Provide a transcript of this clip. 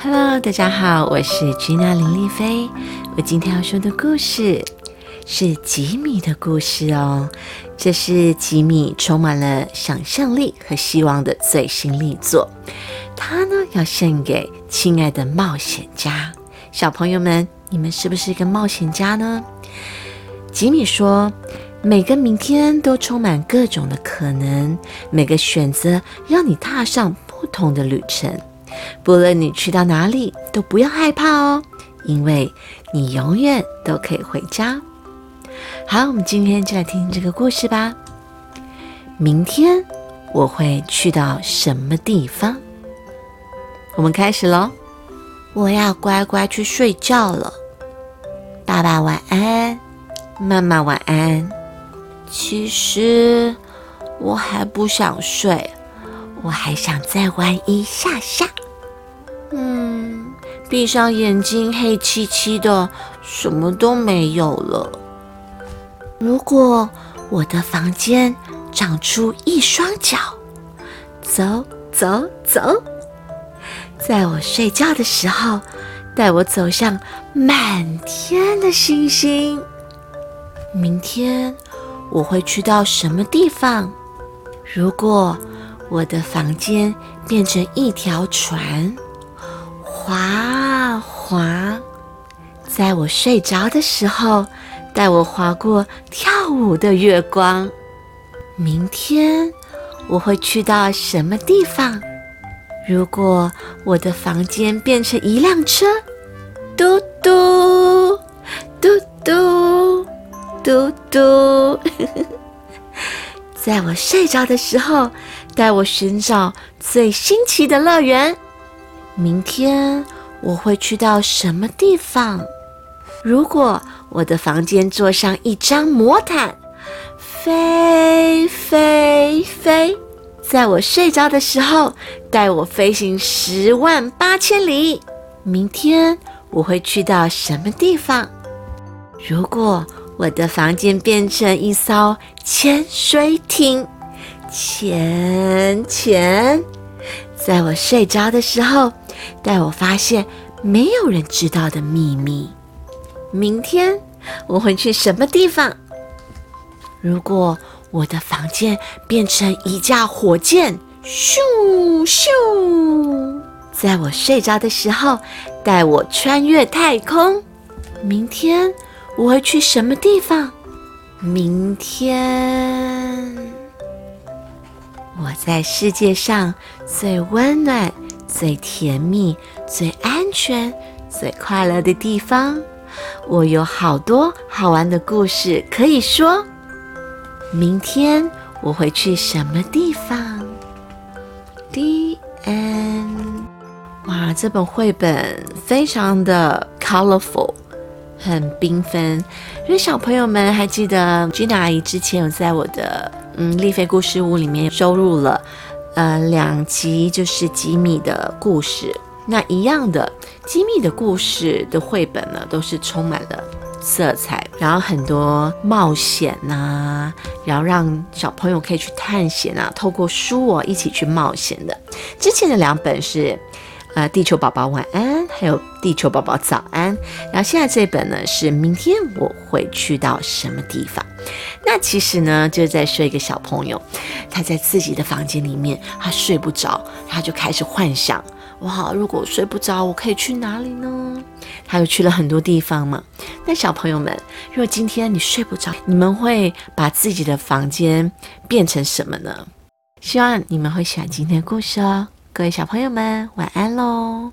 Hello，大家好，我是吉娜林丽菲。我今天要说的故事是吉米的故事哦。这是吉米充满了想象力和希望的最新力作。他呢要献给亲爱的冒险家小朋友们，你们是不是一个冒险家呢？吉米说，每个明天都充满各种的可能，每个选择让你踏上不同的旅程。不论你去到哪里，都不要害怕哦，因为你永远都可以回家。好，我们今天就来听这个故事吧。明天我会去到什么地方？我们开始喽。我要乖乖去睡觉了。爸爸晚安，妈妈晚安。其实我还不想睡，我还想再玩一下下。嗯，闭上眼睛，黑漆漆的，什么都没有了。如果我的房间长出一双脚，走走走，在我睡觉的时候，带我走向满天的星星。明天我会去到什么地方？如果我的房间变成一条船。滑滑，在我睡着的时候，带我划过跳舞的月光。明天我会去到什么地方？如果我的房间变成一辆车，嘟嘟嘟嘟嘟嘟，在我睡着的时候，带我寻找最新奇的乐园。明天我会去到什么地方？如果我的房间坐上一张魔毯，飞飞飞，在我睡着的时候带我飞行十万八千里。明天我会去到什么地方？如果我的房间变成一艘潜水艇，潜潜。在我睡着的时候，带我发现没有人知道的秘密。明天我会去什么地方？如果我的房间变成一架火箭，咻咻，在我睡着的时候带我穿越太空。明天我会去什么地方？明天。我在世界上最温暖、最甜蜜、最安全、最快乐的地方，我有好多好玩的故事可以说。明天我会去什么地方？D N，。哇，这本绘本非常的 colorful，很缤纷。因为小朋友们还记得 Gina 阿姨之前有在我的。嗯，丽菲故事屋里面收录了，呃，两集就是吉米的故事。那一样的，吉米的故事的绘本呢，都是充满了色彩，然后很多冒险呐，然后让小朋友可以去探险啊，透过书哦一起去冒险的。之前的两本是。呃，地球宝宝晚安，还有地球宝宝早安。然后现在这本呢是明天我会去到什么地方？那其实呢就是在说一个小朋友，他在自己的房间里面，他睡不着，他就开始幻想：哇，如果睡不着，我可以去哪里呢？他又去了很多地方嘛。那小朋友们，如果今天你睡不着，你们会把自己的房间变成什么呢？希望你们会喜欢今天的故事哦。各位小朋友们，晚安喽。